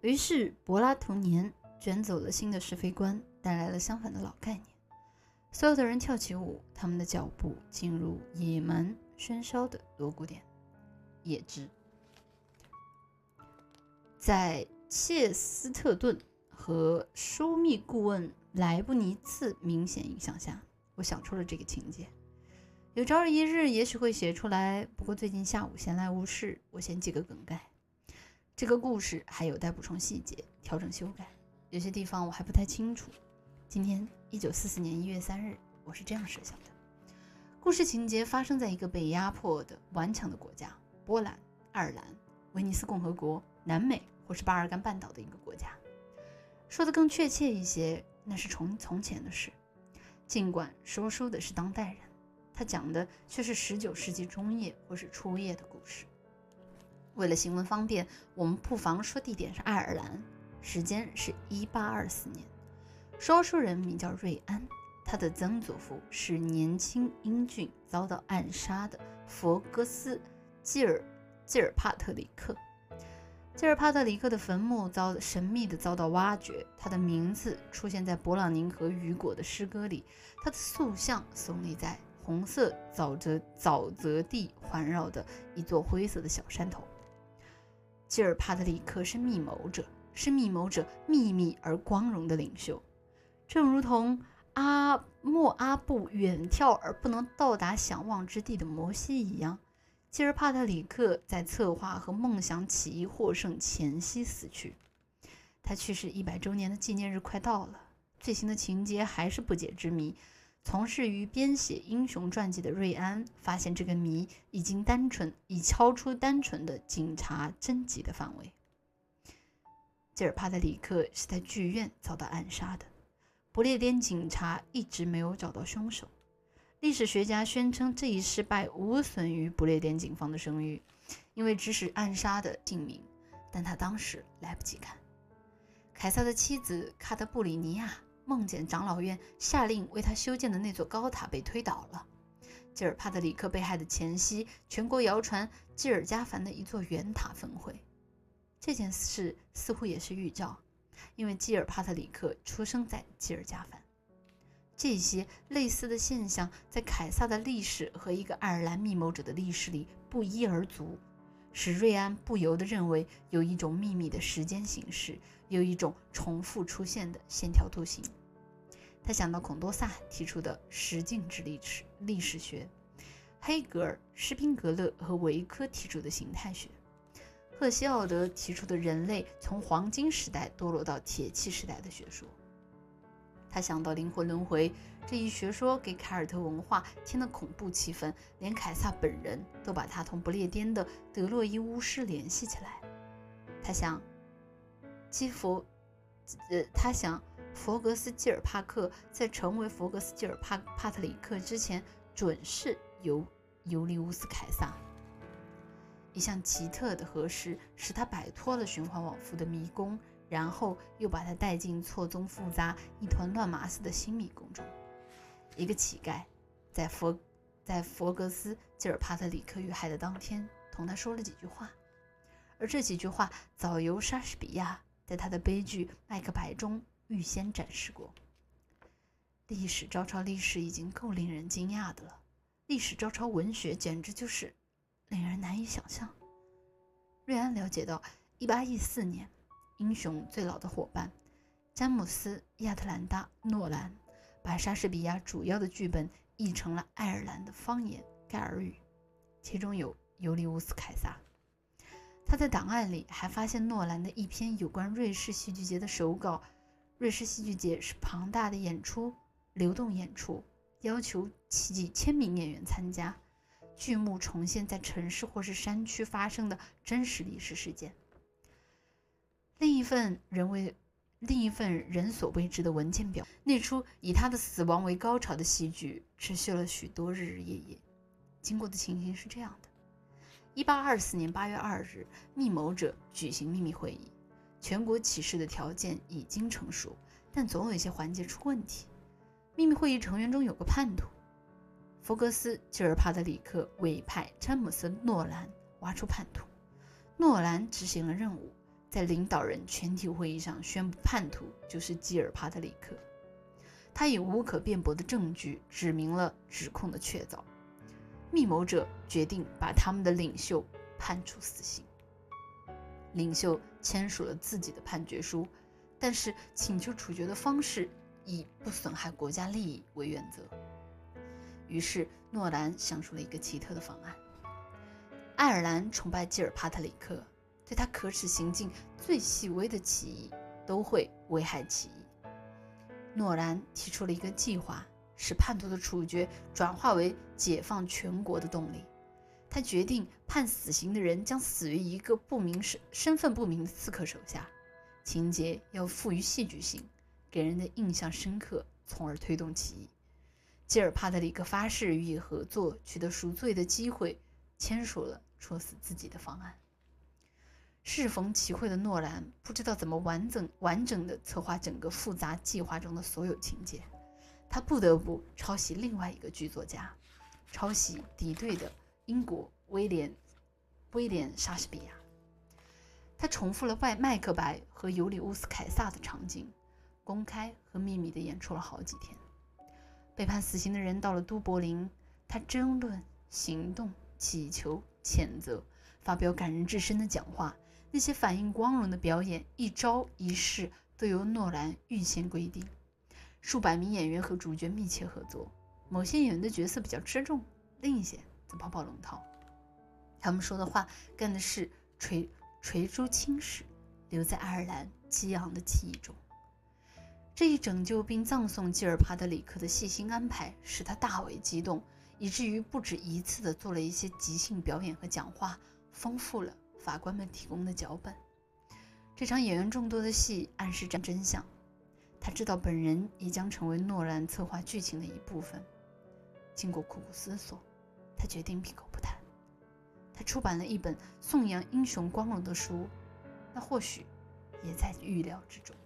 于是柏拉图年卷走了新的是非观，带来了相反的老概念。所有的人跳起舞，他们的脚步进入野蛮喧嚣的锣鼓点。野之，在切斯特顿和枢密顾问莱布尼茨明显影响下，我想出了这个情节。有朝一日也许会写出来，不过最近下午闲来无事，我先记个梗概。这个故事还有待补充细节、调整修改，有些地方我还不太清楚。今天，一九四四年一月三日，我是这样设想的：故事情节发生在一个被压迫的顽强的国家。波兰、爱尔兰、威尼斯共和国、南美或是巴尔干半岛的一个国家，说的更确切一些，那是从从前的事。尽管说书的是当代人，他讲的却是十九世纪中叶或是初叶的故事。为了行文方便，我们不妨说地点是爱尔兰，时间是一八二四年。说书人名叫瑞安，他的曾祖父是年轻英俊遭到暗杀的佛格斯。基尔基尔帕特里克，基尔帕特里克的坟墓遭神秘的遭到挖掘，他的名字出现在勃朗宁和雨果的诗歌里，他的塑像耸立在红色沼泽沼泽地环绕的一座灰色的小山头。基尔帕特里克是密谋者，是密谋者秘密而光荣的领袖，正如同阿莫阿布远眺而不能到达想望之地的摩西一样。基尔帕特里克在策划和梦想起义获胜前夕死去。他去世一百周年的纪念日快到了，最新的情节还是不解之谜。从事于编写英雄传记的瑞安发现，这个谜已经单纯，已超出单纯的警察侦缉的范围。吉尔帕特里克是在剧院遭到暗杀的，不列颠警察一直没有找到凶手。历史学家宣称，这一失败无损于不列颠警方的声誉，因为指使暗杀的姓名。但他当时来不及看。凯撒的妻子卡特布里尼亚梦见长老院下令为他修建的那座高塔被推倒了。基尔帕特里克被害的前夕，全国谣传基尔加凡的一座圆塔焚毁。这件事似乎也是预兆，因为基尔帕特里克出生在基尔加凡。这些类似的现象在凯撒的历史和一个爱尔兰密谋者的历史里不一而足，使瑞安不由得认为有一种秘密的时间形式，有一种重复出现的线条图形。他想到孔多萨提出的实境之历史历史学，黑格尔、施宾格勒和维科提出的形态学，赫西奥德提出的人类从黄金时代堕落到铁器时代的学说。他想到灵魂轮回这一学说给凯尔特文化添了恐怖气氛，连凯撒本人都把他同不列颠的德洛伊巫师联系起来。他想，基弗，呃，他想，佛格斯基尔帕克在成为佛格斯基尔帕帕特里克之前，准是尤尤利乌斯凯撒。一项奇特的核实使他摆脱了循环往复的迷宫。然后又把他带进错综复杂、一团乱麻似的新迷宫中。一个乞丐在佛在佛格斯基尔帕特里克遇害的当天，同他说了几句话，而这几句话早由莎士比亚在他的悲剧《麦克白》中预先展示过。历史照抄历史已经够令人惊讶的了，历史照抄文学简直就是令人难以想象。瑞安了解到，1814年。英雄最老的伙伴詹姆斯·亚特兰大·诺兰把莎士比亚主要的剧本译成了爱尔兰的方言盖尔语，其中有尤利乌斯·凯撒。他在档案里还发现诺兰的一篇有关瑞士戏剧节的手稿。瑞士戏剧节是庞大的演出，流动演出，要求几千名演员参加。剧目重现在城市或是山区发生的真实历史事件。另一份人为另一份人所未知的文件表，那出以他的死亡为高潮的戏剧持续了许多日日夜夜。经过的情形是这样的：一八二四年八月二日，密谋者举行秘密会议，全国起事的条件已经成熟，但总有一些环节出问题。秘密会议成员中有个叛徒，福格斯·吉尔帕特里克委派詹姆斯·诺兰挖出叛徒，诺兰执行了任务。在领导人全体会议上宣布叛徒就是基尔帕特里克。他以无可辩驳的证据指明了指控的确凿。密谋者决定把他们的领袖判处死刑。领袖签署了自己的判决书，但是请求处决的方式以不损害国家利益为原则。于是诺兰想出了一个奇特的方案。爱尔兰崇拜基尔帕特里克，对他可耻行径最细微的起疑都会危害起义。诺兰提出了一个计划。使叛徒的处决转化为解放全国的动力。他决定判死刑的人将死于一个不明身身份不明的刺客手下，情节要富于戏剧性，给人的印象深刻，从而推动起义。基尔帕特里克发誓予以合作，取得赎罪的机会，签署了戳死自己的方案。适逢其会的诺兰不知道怎么完整完整的策划整个复杂计划中的所有情节。他不得不抄袭另外一个剧作家，抄袭敌对的英国威廉威廉莎士比亚。他重复了外麦克白和尤里乌斯凯撒的场景，公开和秘密地演出了好几天。被判死刑的人到了都柏林，他争论、行动、祈求、谴责，发表感人至深的讲话。那些反应光荣的表演，一招一式都由诺兰预先规定。数百名演员和主角密切合作，某些演员的角色比较吃重，另一些则跑跑龙套。他们说的话、干的事垂垂珠青史，留在爱尔兰激昂的记忆中。这一拯救并葬送基尔帕德里克的细心安排，使他大为激动，以至于不止一次地做了一些即兴表演和讲话，丰富了法官们提供的脚本。这场演员众多的戏暗示着真相。他知道本人也将成为诺兰策划剧情的一部分。经过苦苦思索，他决定闭口不谈。他出版了一本颂扬英雄光荣的书，那或许也在预料之中。